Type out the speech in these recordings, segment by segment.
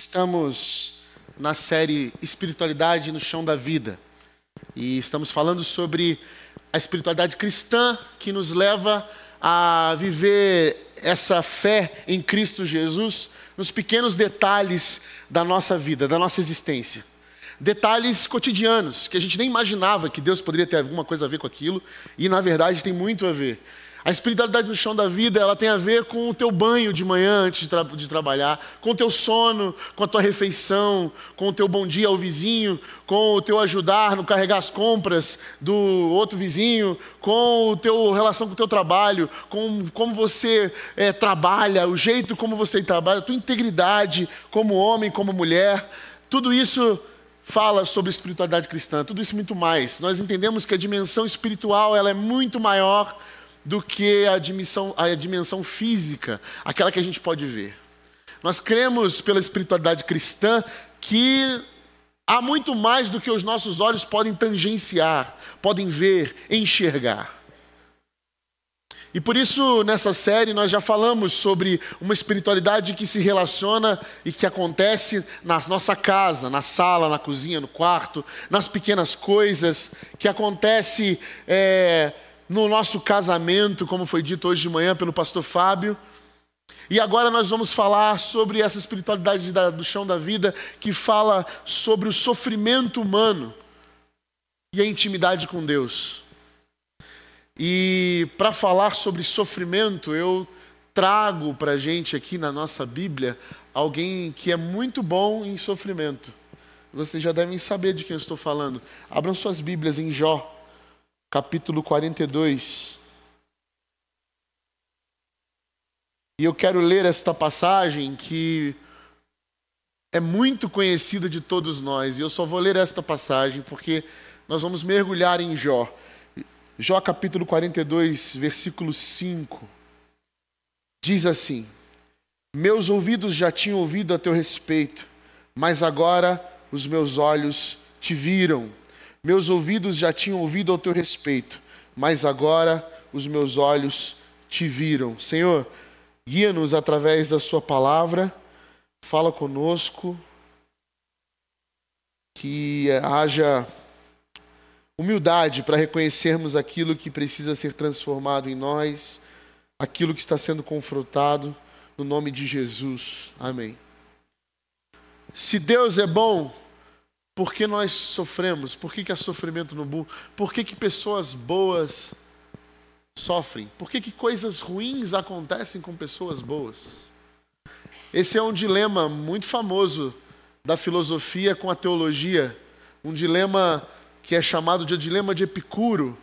Estamos na série Espiritualidade no Chão da Vida e estamos falando sobre a espiritualidade cristã que nos leva a viver essa fé em Cristo Jesus nos pequenos detalhes da nossa vida, da nossa existência. Detalhes cotidianos que a gente nem imaginava que Deus poderia ter alguma coisa a ver com aquilo e na verdade tem muito a ver. A espiritualidade no chão da vida, ela tem a ver com o teu banho de manhã antes de, tra de, trabalhar, com o teu sono, com a tua refeição, com o teu bom dia ao vizinho, com o teu ajudar no carregar as compras do outro vizinho, com o teu relação com o teu trabalho, com como você é, trabalha, o jeito como você trabalha, a tua integridade como homem, como mulher. Tudo isso fala sobre espiritualidade cristã, tudo isso muito mais. Nós entendemos que a dimensão espiritual ela é muito maior do que a dimensão, a dimensão física, aquela que a gente pode ver. Nós cremos pela espiritualidade cristã que há muito mais do que os nossos olhos podem tangenciar, podem ver, enxergar. E por isso, nessa série, nós já falamos sobre uma espiritualidade que se relaciona e que acontece na nossa casa, na sala, na cozinha, no quarto, nas pequenas coisas, que acontece. É, no nosso casamento, como foi dito hoje de manhã pelo pastor Fábio. E agora nós vamos falar sobre essa espiritualidade da, do chão da vida que fala sobre o sofrimento humano e a intimidade com Deus. E para falar sobre sofrimento, eu trago para a gente aqui na nossa Bíblia alguém que é muito bom em sofrimento. Vocês já devem saber de quem eu estou falando. Abram suas Bíblias em Jó capítulo 42. E eu quero ler esta passagem que é muito conhecida de todos nós. E eu só vou ler esta passagem porque nós vamos mergulhar em Jó. Jó capítulo 42, versículo 5. Diz assim: Meus ouvidos já tinham ouvido a teu respeito, mas agora os meus olhos te viram. Meus ouvidos já tinham ouvido ao teu respeito, mas agora os meus olhos te viram. Senhor, guia-nos através da Sua palavra, fala conosco, que haja humildade para reconhecermos aquilo que precisa ser transformado em nós, aquilo que está sendo confrontado, no nome de Jesus. Amém. Se Deus é bom, por que nós sofremos? Por que, que há sofrimento no mundo? Por que, que pessoas boas sofrem? Por que, que coisas ruins acontecem com pessoas boas? Esse é um dilema muito famoso da filosofia com a teologia, um dilema que é chamado de dilema de Epicuro.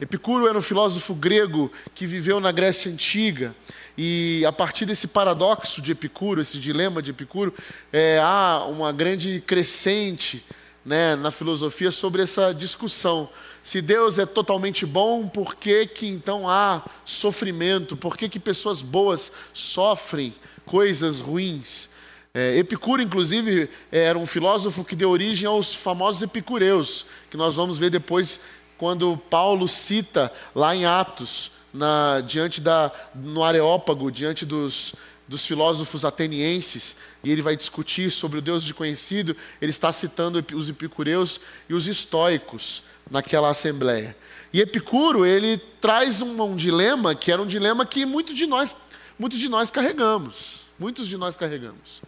Epicuro era um filósofo grego que viveu na Grécia Antiga, e a partir desse paradoxo de Epicuro, esse dilema de Epicuro, é, há uma grande crescente né, na filosofia sobre essa discussão. Se Deus é totalmente bom, por que, que então há sofrimento? Por que, que pessoas boas sofrem coisas ruins? É, Epicuro, inclusive, era um filósofo que deu origem aos famosos epicureus, que nós vamos ver depois quando Paulo cita lá em Atos, na, diante da, no Areópago, diante dos, dos filósofos atenienses, e ele vai discutir sobre o Deus desconhecido, ele está citando os epicureus e os estoicos naquela assembleia. E Epicuro, ele traz um, um dilema que era um dilema que muitos de nós, muitos de nós carregamos. Muitos de nós carregamos.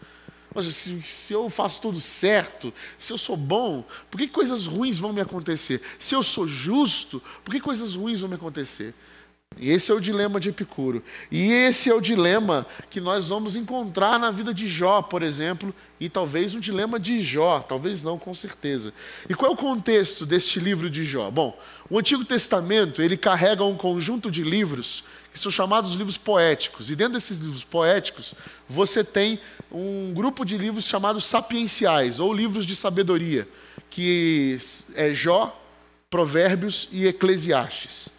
Mas se, se, eu faço tudo certo, se eu sou bom, por que coisas ruins vão me acontecer? Se eu sou justo, por que coisas ruins vão me acontecer? Esse é o dilema de Epicuro. E esse é o dilema que nós vamos encontrar na vida de Jó, por exemplo, e talvez um dilema de Jó, talvez não, com certeza. E qual é o contexto deste livro de Jó? Bom, o Antigo Testamento, ele carrega um conjunto de livros que são chamados livros poéticos. E dentro desses livros poéticos, você tem um grupo de livros chamados sapienciais, ou livros de sabedoria, que é Jó, Provérbios e Eclesiastes.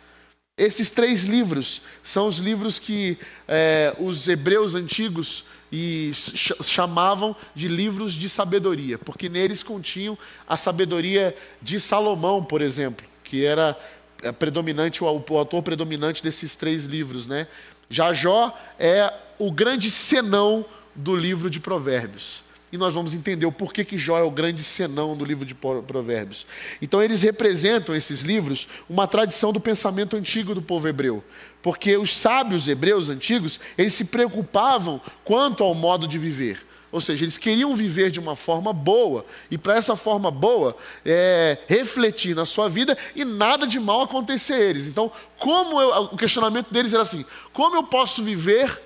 Esses três livros são os livros que é, os hebreus antigos e chamavam de livros de sabedoria, porque neles continham a sabedoria de Salomão, por exemplo, que era é, predominante, o autor predominante desses três livros, né? Já Jó é o grande senão do livro de Provérbios. E nós vamos entender o porquê que Jó é o grande senão do livro de Provérbios. Então, eles representam, esses livros, uma tradição do pensamento antigo do povo hebreu. Porque os sábios hebreus antigos, eles se preocupavam quanto ao modo de viver. Ou seja, eles queriam viver de uma forma boa, e para essa forma boa, é, refletir na sua vida e nada de mal acontecer a eles. Então, como eu, o questionamento deles era assim: como eu posso viver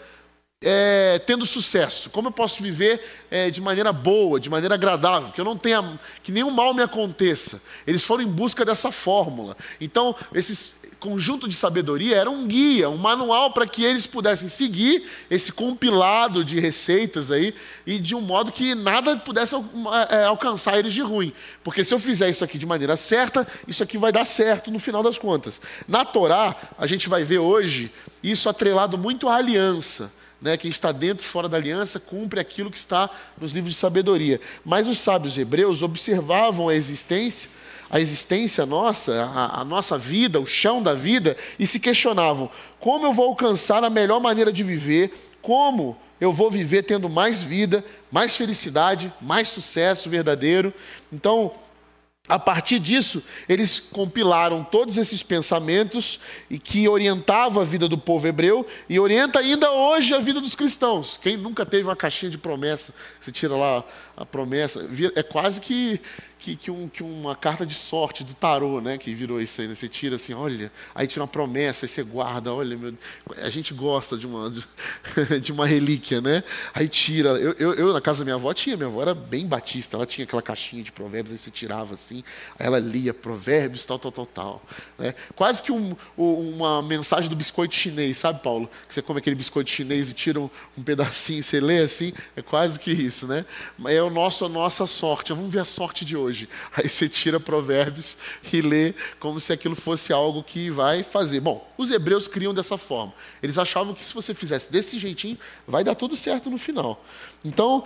é, tendo sucesso? Como eu posso viver é, de maneira boa, de maneira agradável, que eu não tenha, que nenhum mal me aconteça? Eles foram em busca dessa fórmula. Então, esse conjunto de sabedoria era um guia, um manual para que eles pudessem seguir esse compilado de receitas aí e de um modo que nada pudesse é, alcançar eles de ruim. Porque se eu fizer isso aqui de maneira certa, isso aqui vai dar certo no final das contas. Na Torá, a gente vai ver hoje isso atrelado muito à aliança né, quem está dentro e fora da aliança cumpre aquilo que está nos livros de sabedoria. Mas os sábios hebreus observavam a existência, a existência nossa, a, a nossa vida, o chão da vida, e se questionavam: como eu vou alcançar a melhor maneira de viver? Como eu vou viver tendo mais vida, mais felicidade, mais sucesso verdadeiro? Então, a partir disso, eles compilaram todos esses pensamentos e que orientavam a vida do povo hebreu e orienta ainda hoje a vida dos cristãos. Quem nunca teve uma caixinha de promessa, você tira lá a promessa, é quase que que, que, um, que, uma carta de sorte do tarô, né? Que virou isso aí, né? Você tira assim, olha, aí tira uma promessa, aí você guarda, olha, meu, a gente gosta de uma, de uma relíquia, né? Aí tira. Eu, eu, eu, na casa da minha avó tinha, minha avó era bem batista, ela tinha aquela caixinha de provérbios, aí você tirava assim, aí ela lia provérbios, tal, tal, tal, tal. Né? Quase que um, uma mensagem do biscoito chinês, sabe, Paulo? Que você come aquele biscoito chinês e tira um, um pedacinho, você lê assim, é quase que isso, né? Mas é o nosso, nossa sorte. Vamos ver a sorte de hoje. Aí você tira provérbios e lê como se aquilo fosse algo que vai fazer. Bom, os hebreus criam dessa forma. Eles achavam que se você fizesse desse jeitinho, vai dar tudo certo no final. Então,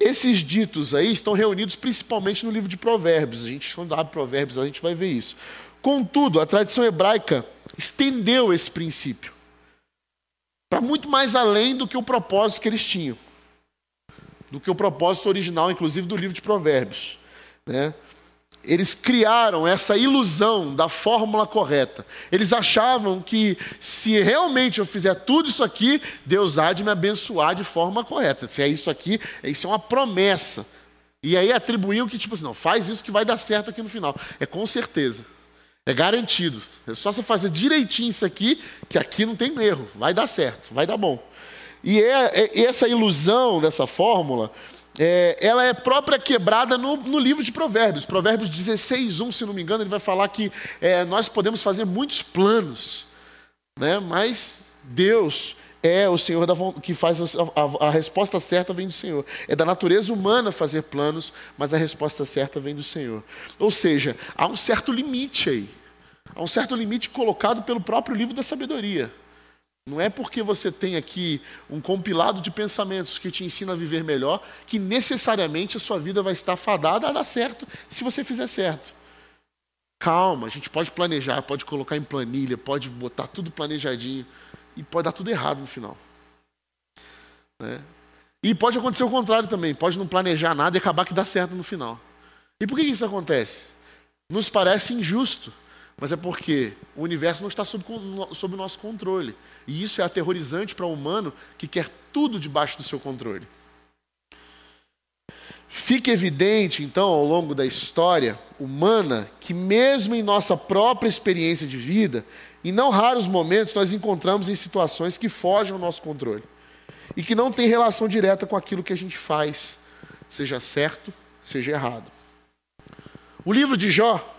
esses ditos aí estão reunidos principalmente no livro de provérbios. A gente, quando abre provérbios, a gente vai ver isso. Contudo, a tradição hebraica estendeu esse princípio para muito mais além do que o propósito que eles tinham do que o propósito original, inclusive, do livro de Provérbios. Né? Eles criaram essa ilusão da fórmula correta. Eles achavam que se realmente eu fizer tudo isso aqui, Deus há de me abençoar de forma correta. Se é isso aqui, isso é uma promessa. E aí atribuíam que, tipo assim, não, faz isso que vai dar certo aqui no final. É com certeza. É garantido. É só você fazer direitinho isso aqui, que aqui não tem erro. Vai dar certo, vai dar bom. E é, é essa ilusão dessa fórmula é, ela é própria quebrada no, no, livro de Provérbios. Provérbios 16, 1, se não me engano, ele vai falar que é, nós podemos fazer muitos planos, né? mas Deus é o Senhor da, que faz a, a, a, resposta certa vem do Senhor. É da natureza humana fazer planos, mas a resposta certa vem do Senhor. Ou seja, há um certo limite aí. Há um certo limite colocado pelo próprio livro da sabedoria. Não é porque você tem aqui um compilado de pensamentos que te ensina a viver melhor que necessariamente a sua vida vai estar fadada a dar certo se você fizer certo. Calma, a gente pode planejar, pode colocar em planilha, pode botar tudo planejadinho e pode dar tudo errado no final. Né? E pode acontecer o contrário também, pode não planejar nada e acabar que dá certo no final. E por que isso acontece? Nos parece injusto mas é porque o universo não está sob, sob o nosso controle. E isso é aterrorizante para o humano que quer tudo debaixo do seu controle. Fica evidente, então, ao longo da história humana, que mesmo em nossa própria experiência de vida, em não raros momentos nós encontramos em situações que fogem ao nosso controle e que não têm relação direta com aquilo que a gente faz, seja certo, seja errado. O livro de Jó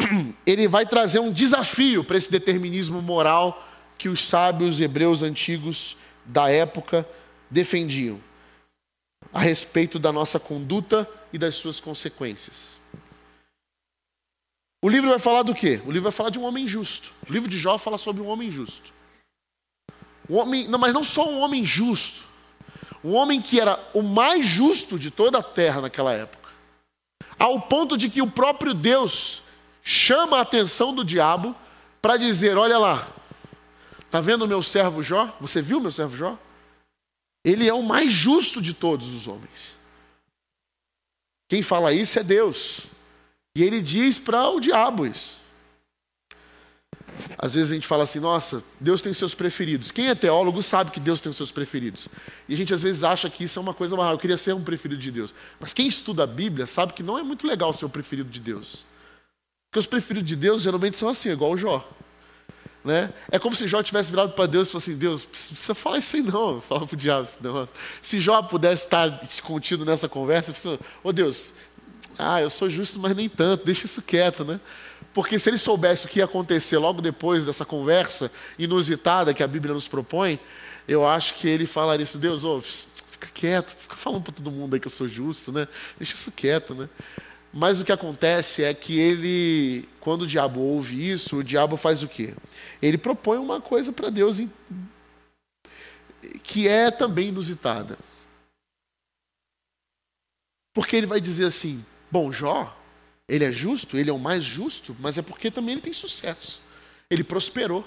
ele vai trazer um desafio para esse determinismo moral que os sábios hebreus antigos da época defendiam a respeito da nossa conduta e das suas consequências. O livro vai falar do quê? O livro vai falar de um homem justo. O livro de Jó fala sobre um homem justo. Um homem, não, mas não só um homem justo, um homem que era o mais justo de toda a terra naquela época, ao ponto de que o próprio Deus chama a atenção do diabo para dizer: Olha lá, está vendo o meu servo Jó? Você viu meu servo Jó? Ele é o mais justo de todos os homens. Quem fala isso é Deus. E ele diz para o diabo isso. Às vezes a gente fala assim, nossa, Deus tem seus preferidos. Quem é teólogo sabe que Deus tem os seus preferidos. E a gente às vezes acha que isso é uma coisa maior. Eu queria ser um preferido de Deus. Mas quem estuda a Bíblia sabe que não é muito legal ser o preferido de Deus. Porque os preferidos de Deus geralmente são assim, igual o Jó. Né? É como se Jó tivesse virado para Deus e fosse assim: Deus, precisa falar isso aí não, fala para o diabo esse negócio. Se Jó pudesse estar contido nessa conversa, ô oh, Deus, ah, eu sou justo, mas nem tanto, deixa isso quieto, né? Porque se ele soubesse o que ia acontecer logo depois dessa conversa inusitada que a Bíblia nos propõe, eu acho que ele falaria isso, Deus, oh, fica quieto, fica falando para todo mundo aí que eu sou justo, né? Deixa isso quieto, né? Mas o que acontece é que ele, quando o diabo ouve isso, o diabo faz o quê? Ele propõe uma coisa para Deus que é também inusitada. Porque ele vai dizer assim: bom, Jó, ele é justo, ele é o mais justo, mas é porque também ele tem sucesso. Ele prosperou.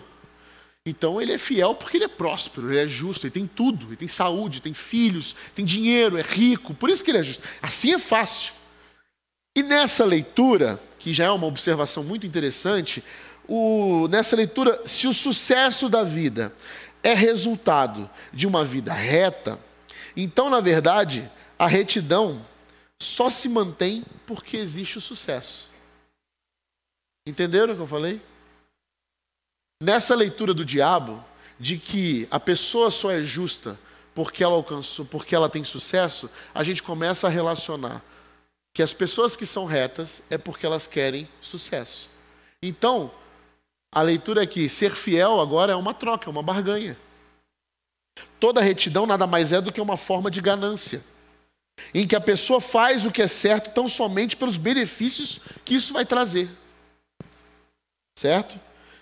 Então ele é fiel porque ele é próspero, ele é justo, ele tem tudo, ele tem saúde, tem filhos, tem dinheiro, é rico, por isso que ele é justo. Assim é fácil. E nessa leitura, que já é uma observação muito interessante, o, nessa leitura, se o sucesso da vida é resultado de uma vida reta, então, na verdade, a retidão só se mantém porque existe o sucesso. Entenderam o que eu falei? Nessa leitura do diabo, de que a pessoa só é justa porque ela alcançou, porque ela tem sucesso, a gente começa a relacionar que as pessoas que são retas é porque elas querem sucesso. Então, a leitura é que ser fiel agora é uma troca, é uma barganha. Toda retidão nada mais é do que uma forma de ganância em que a pessoa faz o que é certo tão somente pelos benefícios que isso vai trazer. Certo?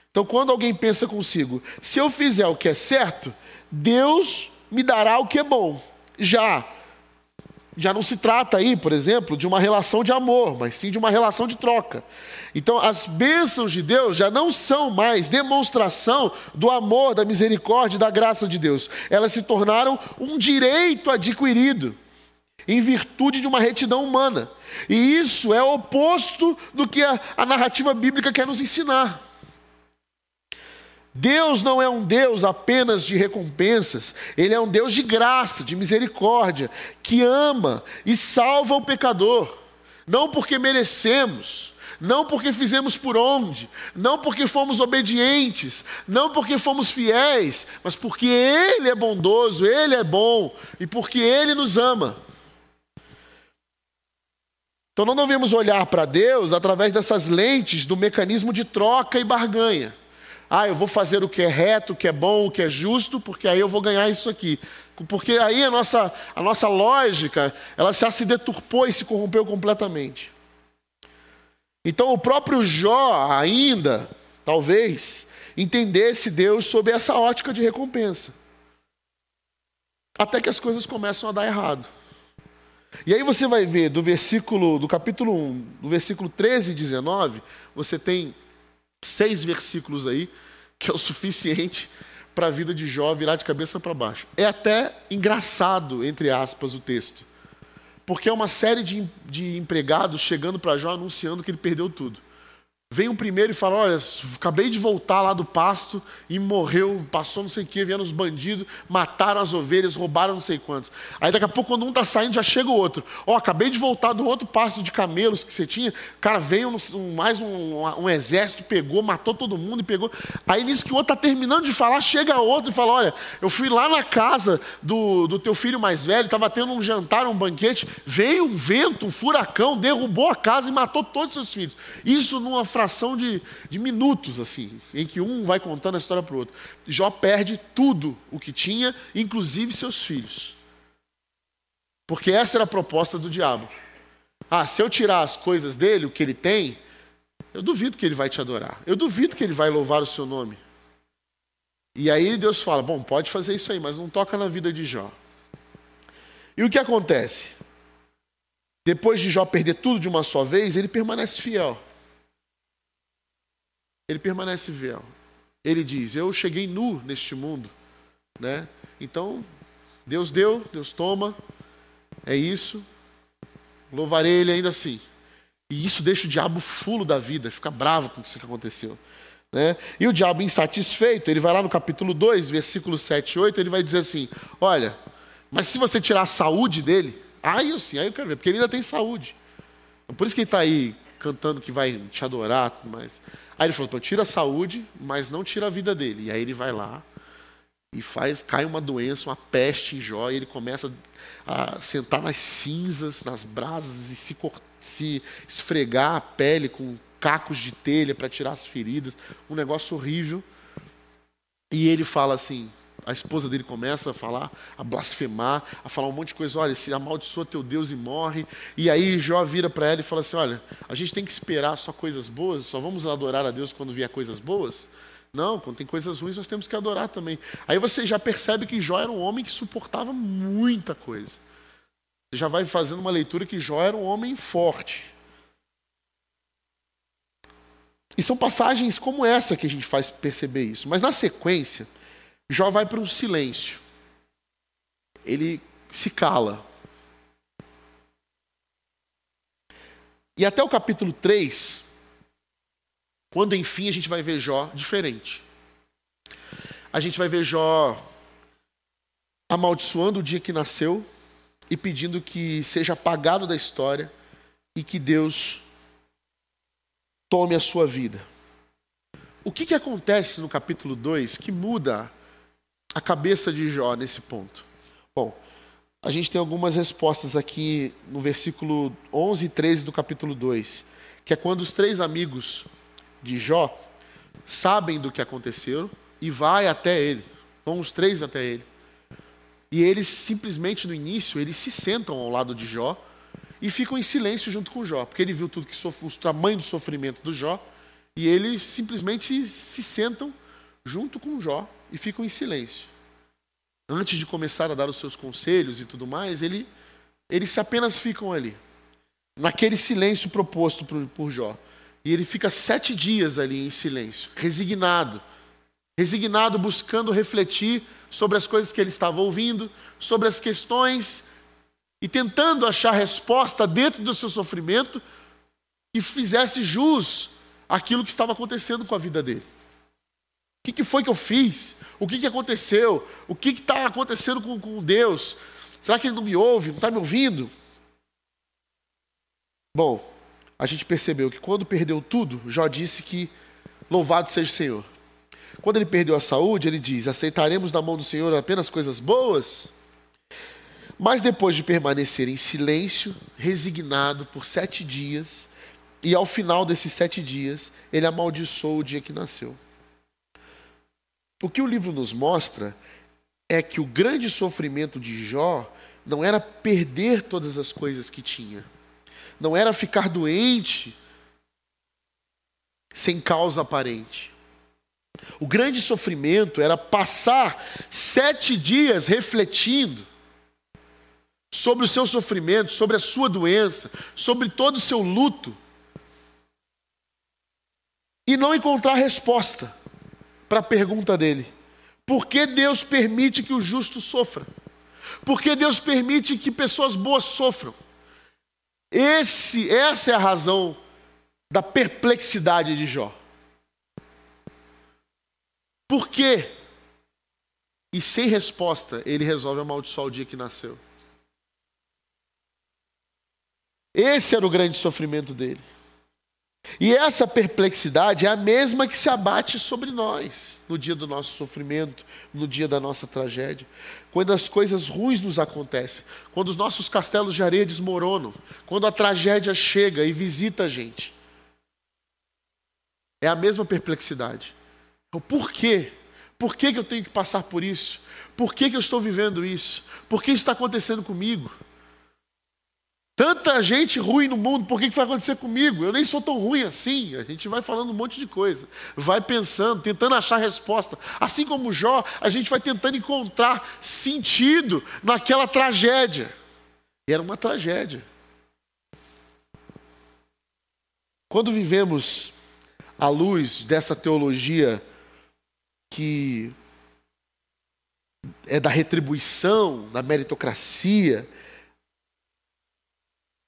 Então, quando alguém pensa consigo, se eu fizer o que é certo, Deus me dará o que é bom. Já já não se trata aí, por exemplo, de uma relação de amor, mas sim de uma relação de troca. Então, as bênçãos de Deus já não são mais demonstração do amor, da misericórdia, da graça de Deus. Elas se tornaram um direito adquirido em virtude de uma retidão humana. E isso é oposto do que a, a, narrativa bíblica quer nos ensinar. Deus não é um Deus apenas de recompensas, Ele é um Deus de graça, de misericórdia, que ama e salva o pecador, não porque merecemos, não porque fizemos por onde, não porque fomos obedientes, não porque fomos fiéis, mas porque Ele é bondoso, Ele é bom e porque Ele nos ama. Então não devemos olhar para Deus através dessas lentes do mecanismo de troca e barganha. Ah, eu vou fazer o que é reto, o que é bom, o que é justo, porque aí eu vou ganhar isso aqui. Porque aí a nossa, a nossa lógica, ela já se deturpou e se corrompeu completamente. Então o próprio Jó ainda, talvez, entendesse Deus sob essa ótica de recompensa. Até que as coisas começam a dar errado. E aí você vai ver do versículo, do capítulo 1, do versículo 13 e 19, você tem seis versículos aí, que é o suficiente para a vida de Jó virar de cabeça para baixo. É até engraçado, entre aspas, o texto. Porque é uma série de, de empregados chegando para Jó anunciando que ele perdeu tudo. Vem o primeiro e fala: Olha, acabei de voltar lá do pasto e morreu, passou não sei o que, vieram os bandidos, mataram as ovelhas, roubaram não sei quantos. Aí daqui a pouco, quando um está saindo, já chega o outro. Ó, oh, acabei de voltar do outro pasto de camelos que você tinha. Cara, veio um, mais um, um, exército, pegou, matou todo mundo e pegou. Aí nisso que o outro está terminando de falar, chega outro e fala: Olha, eu fui lá na casa do, do teu filho mais velho, estava tendo um jantar, um banquete, veio um vento, um furacão, derrubou a casa e matou todos os seus filhos. Isso numa fração de, de minutos, assim, em que um vai contando a história para o outro. Jó perde tudo o que tinha, inclusive seus filhos. Porque essa era a proposta do diabo. Ah, se eu tirar as coisas dele, o que ele tem, eu duvido que ele vai te adorar. Eu duvido que ele vai louvar o seu nome. E aí Deus fala: bom, pode fazer isso aí, mas não toca na vida de Jó. E o que acontece? Depois de Jó perder tudo de uma só vez, ele permanece fiel ele permanece fiel. Ele diz: Eu cheguei nu neste mundo, né? Então, Deus deu, Deus toma, é isso. louvarei ele ainda assim. E isso deixa o diabo fulo da vida, fica bravo com isso que aconteceu. Né? E o diabo insatisfeito, ele vai lá no capítulo 2, versículo 7 e 8, ele vai dizer assim: Olha, mas se você tirar a saúde dele, aí eu sim, aí eu quero ver, porque ele ainda tem saúde. Por isso que ele está aí cantando que vai te adorar tudo mais. Aí ele falou: tira a saúde, mas não tira a vida dele. E aí ele vai lá e faz, cai uma doença, uma peste em Jó, e ele começa a sentar nas cinzas, nas brasas e se, se esfregar a pele com cacos de telha para tirar as feridas, um negócio horrível. E ele fala assim: a esposa dele começa a falar, a blasfemar, a falar um monte de coisa. Olha, se amaldiçoa teu Deus e morre. E aí Jó vira para ela e fala assim: Olha, a gente tem que esperar só coisas boas, só vamos adorar a Deus quando vier coisas boas. Não, quando tem coisas ruins nós temos que adorar também. Aí você já percebe que Jó era um homem que suportava muita coisa. Você já vai fazendo uma leitura que Jó era um homem forte. E são passagens como essa que a gente faz perceber isso. Mas na sequência, Jó vai para um silêncio. Ele se cala. E até o capítulo 3, quando enfim a gente vai ver Jó diferente. A gente vai ver Jó amaldiçoando o dia que nasceu e pedindo que seja apagado da história e que Deus tome a sua vida. O que, que acontece no capítulo 2 que muda a cabeça de Jó nesse ponto? Bom, a gente tem algumas respostas aqui no versículo 11 e 13 do capítulo 2, que é quando os três amigos de Jó sabem do que aconteceu e vai até ele. Vão os três até ele. E eles simplesmente no início, eles se sentam ao lado de Jó e ficam em silêncio junto com Jó, porque ele viu tudo que sofre, o tamanho do sofrimento do Jó, e eles simplesmente se sentam junto com Jó e ficam em silêncio. Antes de começar a dar os seus conselhos e tudo mais, ele, eles apenas ficam ali, naquele silêncio proposto por, por Jó. E ele fica sete dias ali em silêncio, resignado, resignado, buscando refletir sobre as coisas que ele estava ouvindo, sobre as questões e tentando achar resposta dentro do seu sofrimento que fizesse jus àquilo que estava acontecendo com a vida dele. O que, foi que eu fiz? O que, que aconteceu? O que está acontecendo com, com Deus? Será que ele não me ouve? Não está me ouvindo? Bom, a gente percebeu que quando perdeu tudo, Jó disse que louvado seja o Senhor. Quando ele perdeu a saúde, ele diz: aceitaremos da mão do Senhor apenas coisas boas? Mas depois de permanecer em silêncio, resignado por sete dias, e ao final desses sete dias, ele amaldiçoou o dia que nasceu. O que o livro nos mostra é que o grande sofrimento de Jó não era perder todas as coisas que tinha, não era ficar doente sem causa aparente. O grande sofrimento era passar sete dias refletindo sobre o seu sofrimento, sobre a sua doença, sobre todo o seu luto, e não encontrar resposta para a pergunta dele: por que Deus permite que o justo sofra? Por que Deus permite que pessoas boas sofram? Esse, essa é a razão da perplexidade de Jó. Por quê? E sem resposta, ele resolve amaldiçoar o dia que nasceu. Esse era o grande sofrimento dele. E essa perplexidade é a mesma que se abate sobre nós no dia do nosso sofrimento, no dia da nossa tragédia, quando as coisas ruins nos acontecem, quando os nossos castelos de areia desmoronam, quando a tragédia chega e visita a gente. É a mesma perplexidade. Então, por quê? Por que, que eu tenho que passar por isso? Por que, que eu estou vivendo isso? Por que isso está acontecendo comigo? Tanta gente ruim no mundo, por que, que vai acontecer comigo? Eu nem sou tão ruim assim. A gente vai falando um monte de coisa, vai pensando, tentando achar resposta. Assim como Jó, a gente vai tentando encontrar sentido naquela tragédia. E era uma tragédia. Quando vivemos à luz dessa teologia que é da retribuição, da meritocracia,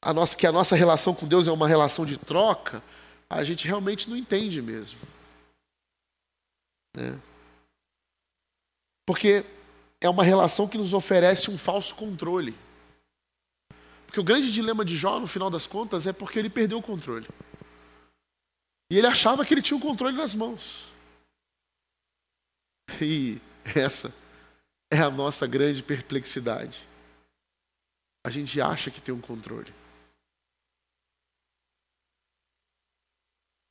a nossa, que a nossa relação com Deus é uma relação de troca, a gente realmente não entende mesmo. Né? Porque é uma relação que nos oferece um falso controle. Porque o grande dilema de Jó, no final das contas, é porque ele perdeu o controle. E ele achava que ele tinha o controle nas mãos. E essa é a nossa grande perplexidade. A gente acha que tem um controle.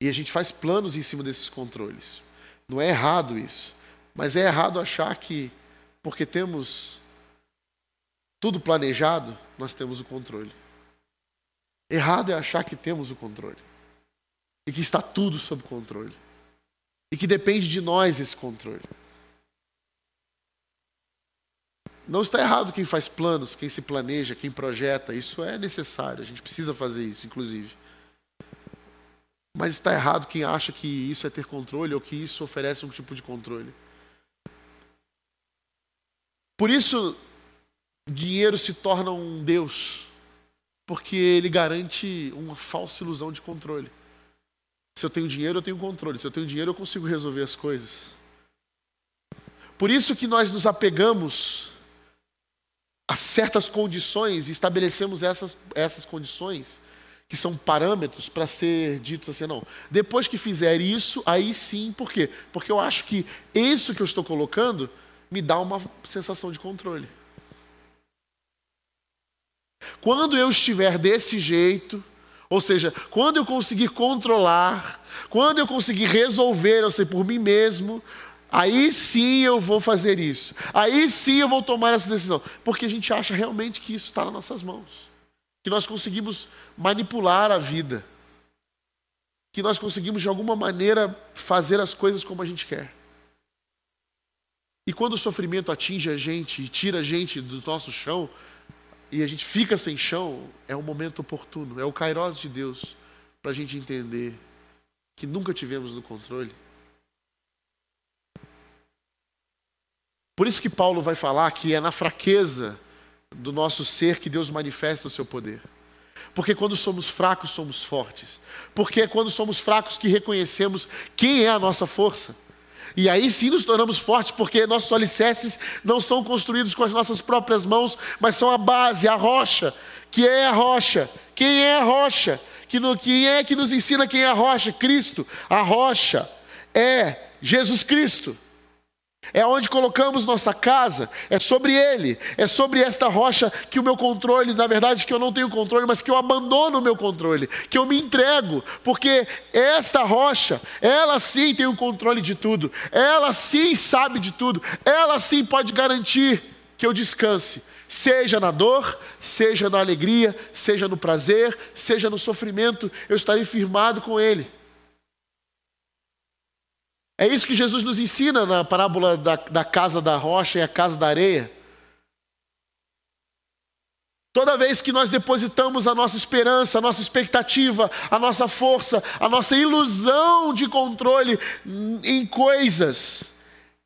E a gente faz planos em cima desses controles. Não é errado isso. Mas é errado achar que, porque temos tudo planejado, nós temos o controle. Errado é achar que temos o controle. E que está tudo sob controle. E que depende de nós esse controle. Não está errado quem faz planos, quem se planeja, quem projeta, isso é necessário, a gente precisa fazer isso, inclusive. Mas está errado quem acha que isso é ter controle ou que isso oferece um tipo de controle. Por isso, dinheiro se torna um Deus, porque ele garante uma falsa ilusão de controle. Se eu tenho dinheiro, eu tenho controle. Se eu tenho dinheiro, eu consigo resolver as coisas. Por isso que nós nos apegamos a certas condições e estabelecemos essas, essas condições que são parâmetros para ser ditos assim, não. Depois que fizer isso, aí sim, por quê? Porque eu acho que isso que eu estou colocando me dá uma sensação de controle. Quando eu estiver desse jeito, ou seja, quando eu conseguir controlar, quando eu conseguir resolver, eu sei, por mim mesmo, Aí sim eu vou fazer isso. Aí sim eu vou tomar essa decisão. Porque a gente acha realmente que isso está nas nossas mãos. Que nós conseguimos manipular a vida. Que nós conseguimos de alguma maneira fazer as coisas como a gente quer. E quando o sofrimento atinge a gente e tira a gente do nosso chão, e a gente fica sem chão, é um momento oportuno, é o kairos de Deus, para a gente entender que nunca tivemos no controle Por isso que Paulo vai falar que é na fraqueza do nosso ser que Deus manifesta o seu poder. Porque quando somos fracos, somos fortes. Porque é quando somos fracos que reconhecemos quem é a nossa força. E aí sim nos tornamos fortes, porque nossos alicerces não são construídos com as nossas próprias mãos, mas são a base, a rocha. Que é a rocha? Quem é a rocha? Que no, quem é que nos ensina quem é a rocha? Cristo. A rocha é Jesus Cristo. É onde colocamos nossa casa, é sobre ele, é sobre esta rocha que o meu controle, na verdade, que eu não tenho controle, mas que eu abandono o meu controle, que eu me entrego, porque esta rocha, ela sim tem o controle de tudo, ela sim sabe de tudo, ela sim pode garantir que eu descanse, seja na dor, seja na alegria, seja no prazer, seja no sofrimento, eu estarei firmado com ele. É isso que Jesus nos ensina na parábola da, da casa da rocha e a casa da areia. Toda vez que nós depositamos a nossa esperança, a nossa expectativa, a nossa força, a nossa ilusão de controle em coisas,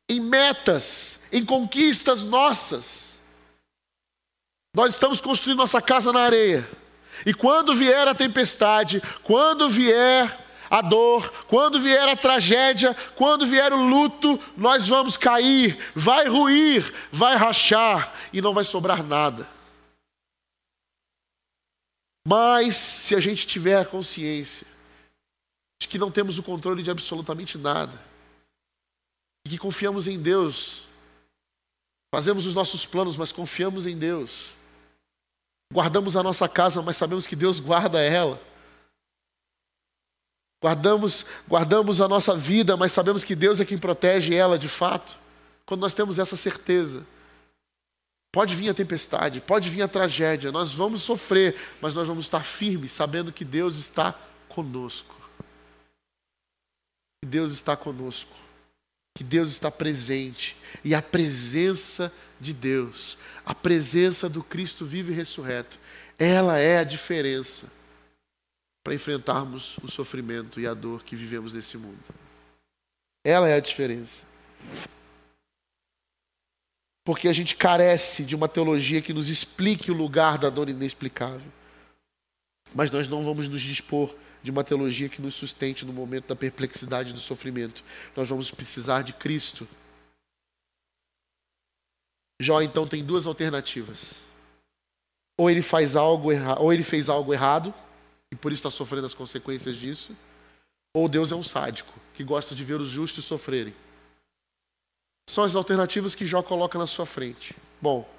em metas, em conquistas nossas, nós estamos construindo nossa casa na areia. E quando vier a tempestade, quando vier a dor, quando vier a tragédia, quando vier o luto, nós vamos cair, vai ruir, vai rachar e não vai sobrar nada. Mas se a gente tiver a consciência de que não temos o controle de absolutamente nada, e que confiamos em Deus, fazemos os nossos planos, mas confiamos em Deus, guardamos a nossa casa, mas sabemos que Deus guarda ela. Guardamos, guardamos a nossa vida, mas sabemos que Deus é quem protege ela de fato. Quando nós temos essa certeza, pode vir a tempestade, pode vir a tragédia, nós vamos sofrer, mas nós vamos estar firmes, sabendo que Deus está conosco. Que Deus está conosco. Que Deus está presente. E a presença de Deus, a presença do Cristo vivo e ressurreto, ela é a diferença para enfrentarmos o sofrimento e a dor que vivemos nesse mundo. Ela é a diferença. Porque a gente carece de uma teologia que nos explique o lugar da dor inexplicável. Mas nós não vamos nos dispor de uma teologia que nos sustente no momento da perplexidade e do sofrimento. Nós vamos precisar de Cristo. Jó então tem duas alternativas. Ou ele faz algo errado, ou ele fez algo errado e por isso está sofrendo as consequências disso, ou Deus é um sádico que gosta de ver os justos sofrerem. São as alternativas que Jó coloca na sua frente. Bom,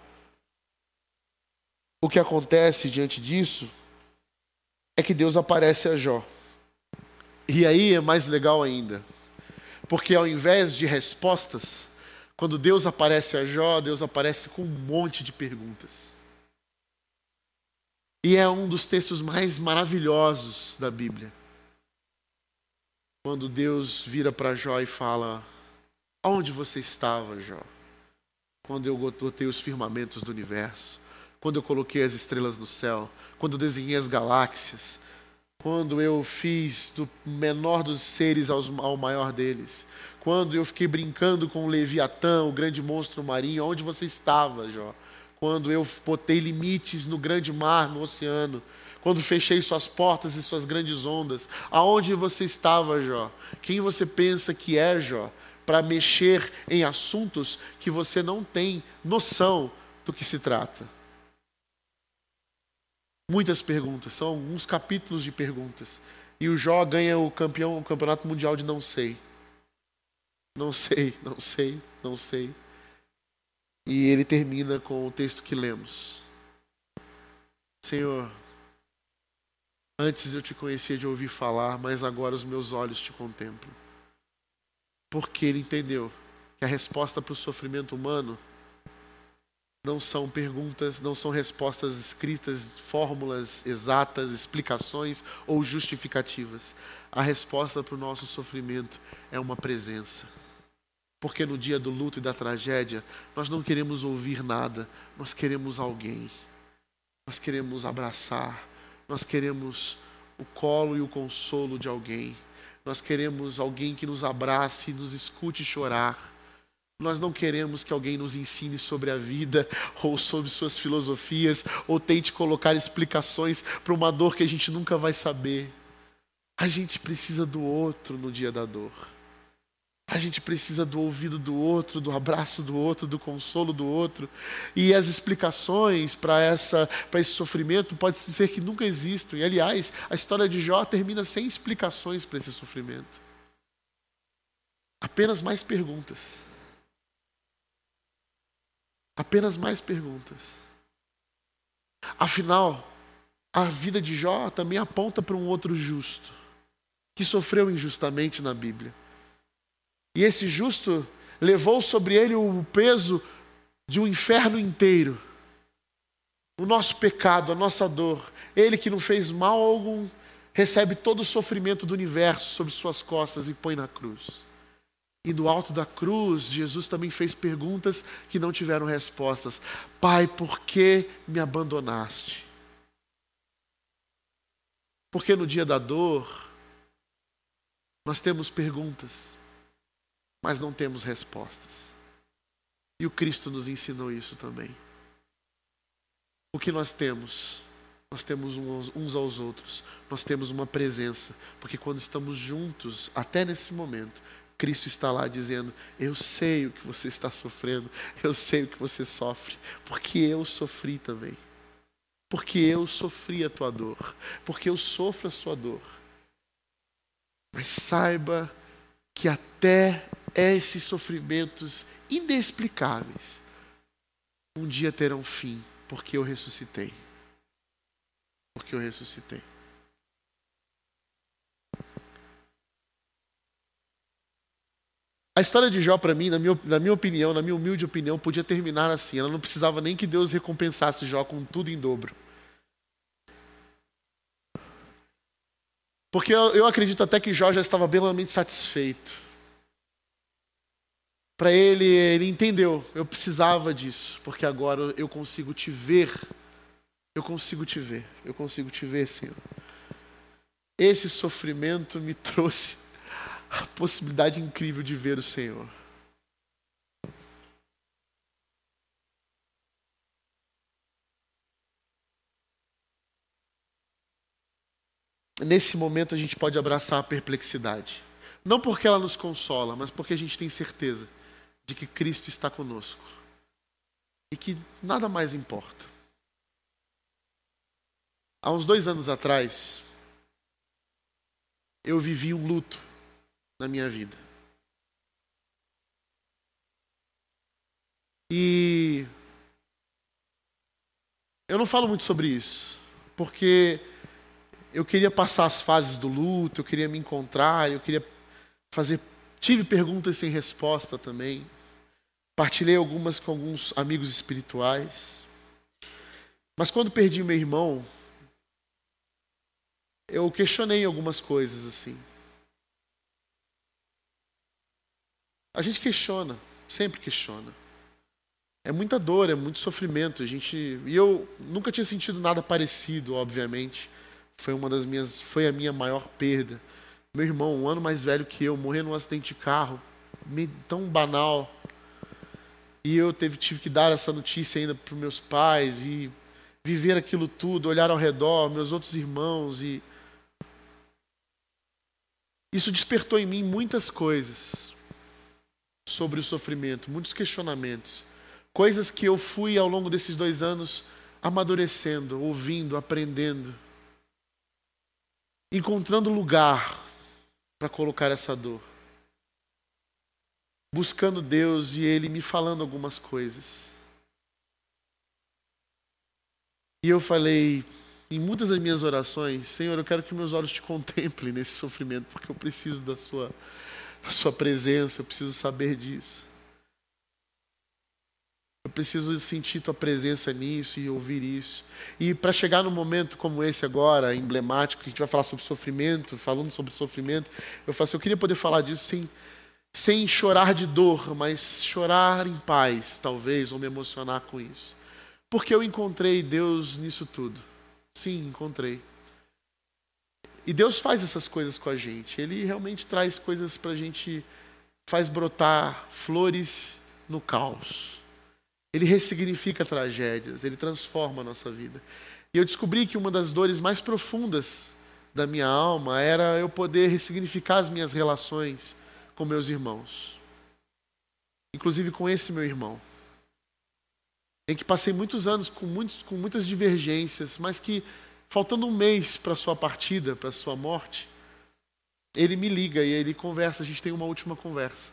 o que acontece diante disso é que Deus aparece a Jó. E aí é mais legal ainda, porque ao invés de respostas, quando Deus aparece a Jó, Deus aparece com um monte de perguntas. E é um dos textos mais maravilhosos da Bíblia. Quando Deus vira para Jó e fala: Onde você estava, Jó? Quando eu botei os firmamentos do universo, quando eu coloquei as estrelas no céu, quando eu desenhei as galáxias, quando eu fiz do menor dos seres ao maior deles, quando eu fiquei brincando com o Leviatã, o grande monstro marinho, onde você estava, Jó? Quando eu botei limites no grande mar, no oceano, quando fechei suas portas e suas grandes ondas, aonde você estava, Jó? Quem você pensa que é, Jó? para mexer em assuntos que você não tem noção do que se trata. Muitas perguntas, são alguns capítulos de perguntas. E o Jó ganha o campeão, o campeonato mundial de não sei. Não sei, não sei, não sei. E ele termina com o texto que lemos. Senhor, antes eu te conhecia de ouvir falar, mas agora os meus olhos te contemplam. Porque ele entendeu que a resposta para o sofrimento humano não são perguntas, não são respostas escritas, fórmulas exatas, explicações ou justificativas. A resposta para o nosso sofrimento é uma presença. Porque no dia do luto e da tragédia, nós não queremos ouvir nada, nós queremos alguém. Nós queremos abraçar, nós queremos o colo e o consolo de alguém. Nós queremos alguém que nos abrace e nos escute chorar. Nós não queremos que alguém nos ensine sobre a vida ou sobre suas filosofias ou tente colocar explicações para uma dor que a gente nunca vai saber. A gente precisa do outro no dia da dor. A gente precisa do ouvido do outro, do abraço do outro, do consolo do outro. E as explicações para esse sofrimento pode ser que nunca existam. E aliás, a história de Jó termina sem explicações para esse sofrimento. Apenas mais perguntas. Apenas mais perguntas. Afinal, a vida de Jó também aponta para um outro justo que sofreu injustamente na Bíblia. E esse justo levou sobre ele o peso de um inferno inteiro. O nosso pecado, a nossa dor. Ele que não fez mal algum, recebe todo o sofrimento do universo sobre suas costas e põe na cruz. E do alto da cruz, Jesus também fez perguntas que não tiveram respostas. Pai, por que me abandonaste? Porque no dia da dor, nós temos perguntas mas não temos respostas. E o Cristo nos ensinou isso também. O que nós temos? Nós temos uns aos outros, nós temos uma presença, porque quando estamos juntos, até nesse momento, Cristo está lá dizendo: Eu sei o que você está sofrendo, eu sei o que você sofre, porque eu sofri também. Porque eu sofri a tua dor, porque eu sofro a sua dor. Mas saiba que até esses sofrimentos inexplicáveis um dia terão fim, porque eu ressuscitei. Porque eu ressuscitei. A história de Jó, para mim, na minha, na minha opinião, na minha humilde opinião, podia terminar assim. Ela não precisava nem que Deus recompensasse Jó com tudo em dobro. Porque eu, eu acredito até que Jó já estava belamente satisfeito. Para ele, ele entendeu, eu precisava disso, porque agora eu consigo te ver. Eu consigo te ver, eu consigo te ver, Senhor. Esse sofrimento me trouxe a possibilidade incrível de ver o Senhor. nesse momento a gente pode abraçar a perplexidade. Não porque ela nos consola, mas porque a gente tem certeza de que Cristo está conosco e que nada mais importa. Há uns dois anos atrás, eu vivi um luto na minha vida. E eu não falo muito sobre isso, porque eu queria passar as fases do luto, eu queria me encontrar, eu queria fazer. Tive perguntas sem resposta também. Partilhei algumas com alguns amigos espirituais. Mas quando perdi meu irmão, eu questionei algumas coisas assim. A gente questiona, sempre questiona. É muita dor, é muito sofrimento. A gente e eu nunca tinha sentido nada parecido, obviamente. Foi uma das minhas, foi a minha maior perda. Meu irmão, um ano mais velho que eu, morreu num acidente de carro, tão banal. E eu teve, tive que dar essa notícia ainda para meus pais e viver aquilo tudo, olhar ao redor, meus outros irmãos e isso despertou em mim muitas coisas sobre o sofrimento, muitos questionamentos. Coisas que eu fui ao longo desses dois anos amadurecendo, ouvindo, aprendendo, encontrando lugar para colocar essa dor. Buscando Deus e Ele me falando algumas coisas. E eu falei, em muitas das minhas orações, Senhor, eu quero que meus olhos te contemplem nesse sofrimento, porque eu preciso da sua, da sua presença, eu preciso saber disso. Eu preciso sentir tua presença nisso e ouvir isso. E para chegar num momento como esse agora, emblemático, que a gente vai falar sobre sofrimento, falando sobre sofrimento, eu falo assim, eu queria poder falar disso sem, sem chorar de dor, mas chorar em paz, talvez, ou me emocionar com isso. Porque eu encontrei Deus nisso tudo. Sim, encontrei. E Deus faz essas coisas com a gente. Ele realmente traz coisas para a gente, faz brotar flores no caos. Ele ressignifica tragédias, ele transforma a nossa vida. E eu descobri que uma das dores mais profundas da minha alma era eu poder ressignificar as minhas relações com meus irmãos. Inclusive com esse meu irmão. Em que passei muitos anos com, muitos, com muitas divergências, mas que, faltando um mês para sua partida, para sua morte, ele me liga e ele conversa, a gente tem uma última conversa.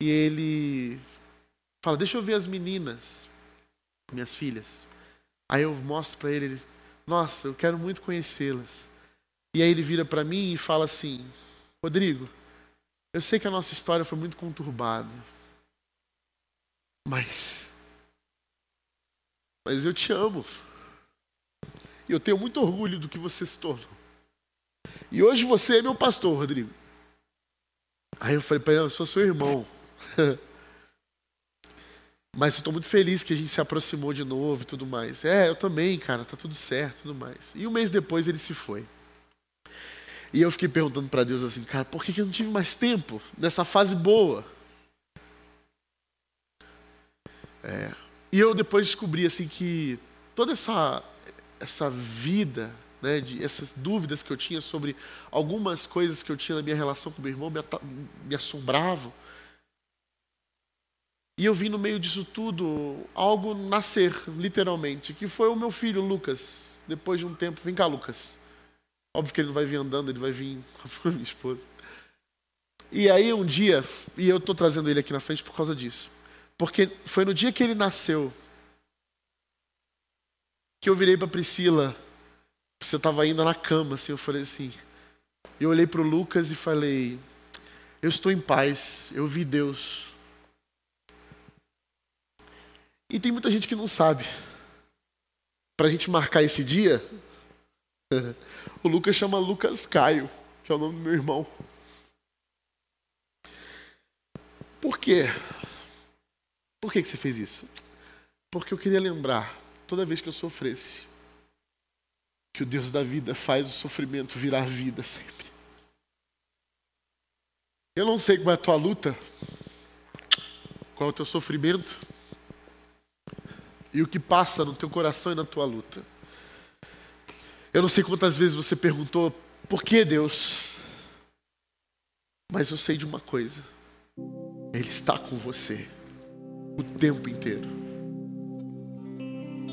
E ele Fala, deixa eu ver as meninas, minhas filhas. Aí eu mostro para ele, ele, nossa, eu quero muito conhecê-las. E aí ele vira para mim e fala assim: Rodrigo, eu sei que a nossa história foi muito conturbada, mas, mas eu te amo. E eu tenho muito orgulho do que você se tornou. E hoje você é meu pastor, Rodrigo. Aí eu falei para ele: eu sou seu irmão. Mas eu estou muito feliz que a gente se aproximou de novo e tudo mais. É, eu também, cara, tá tudo certo tudo mais. E um mês depois ele se foi. E eu fiquei perguntando para Deus assim, cara, por que, que eu não tive mais tempo nessa fase boa? É, e eu depois descobri assim que toda essa essa vida, né, de essas dúvidas que eu tinha sobre algumas coisas que eu tinha na minha relação com meu irmão me, me assombravam. E eu vi no meio disso tudo algo nascer, literalmente, que foi o meu filho, Lucas. Depois de um tempo, vem cá, Lucas. Óbvio que ele não vai vir andando, ele vai vir com a minha esposa. E aí um dia, e eu estou trazendo ele aqui na frente por causa disso. Porque foi no dia que ele nasceu que eu virei para Priscila. Você estava ainda na cama, assim, eu falei assim. Eu olhei para o Lucas e falei: Eu estou em paz, eu vi Deus. E tem muita gente que não sabe. Para a gente marcar esse dia, o Lucas chama Lucas Caio, que é o nome do meu irmão. Por quê? Por que, você fez isso? Porque eu queria lembrar, toda vez que eu sofresse, que o Deus da vida faz o sofrimento virar vida sempre. Eu não sei qual é a tua luta, qual é o teu sofrimento e o que passa no teu coração e na tua luta. Eu não sei quantas vezes você perguntou, por que Deus? Mas eu sei de uma coisa: Ele está com você o tempo inteiro.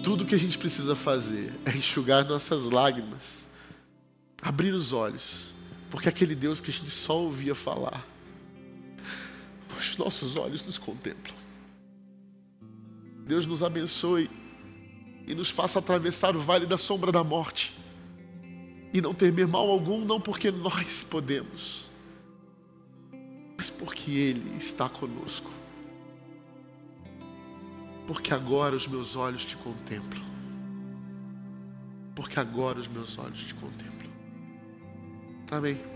Tudo que a gente precisa fazer é enxugar nossas lágrimas, abrir os olhos, porque aquele Deus que a gente só ouvia falar, os nossos olhos nos contemplam. Deus nos abençoe e nos faça atravessar o vale da sombra da morte e não temer mal algum, não porque nós podemos, mas porque Ele está conosco. Porque agora os meus olhos te contemplam. Porque agora os meus olhos te contemplam. Amém.